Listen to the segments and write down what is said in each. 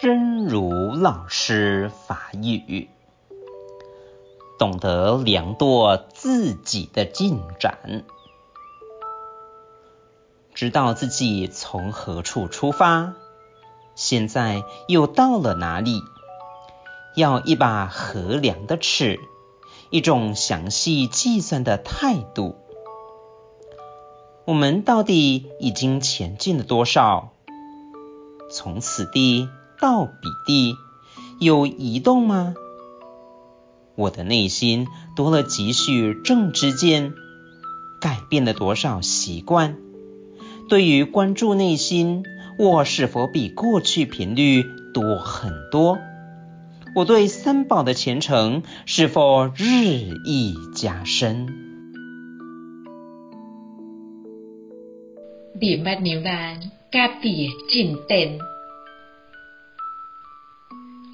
真如老师法语，懂得量度自己的进展，知道自己从何处出发，现在又到了哪里，要一把合量的尺，一种详细计算的态度。我们到底已经前进了多少？从此地到彼地，有移动吗？我的内心多了几许正知见，改变了多少习惯？对于关注内心，我是否比过去频率多很多？我对三宝的虔诚是否日益加深？明白牛人家己的进展，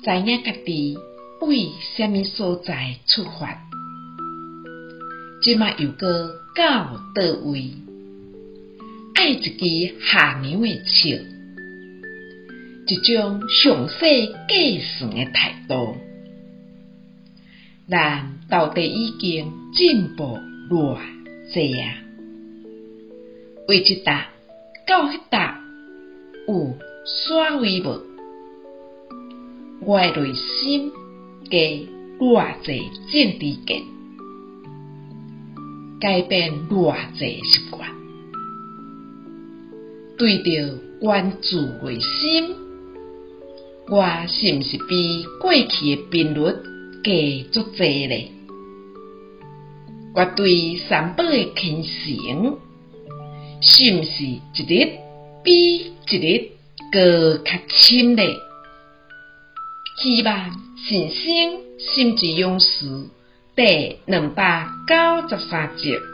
知影家己为虾米所在出发，即马又阁到佗位，爱一支下牛的笑，一种详细计算的态度，咱到底已经进步偌济啊？为这搭。到迄搭有煞位无？我诶内心加偌济正知见，改变偌济习惯。对着关注内心，我是毋是比过去诶频率加足济咧？我对三宝诶虔诚。是毋是一日比一日阁较深咧？希望信心心之勇士第两百九十三集。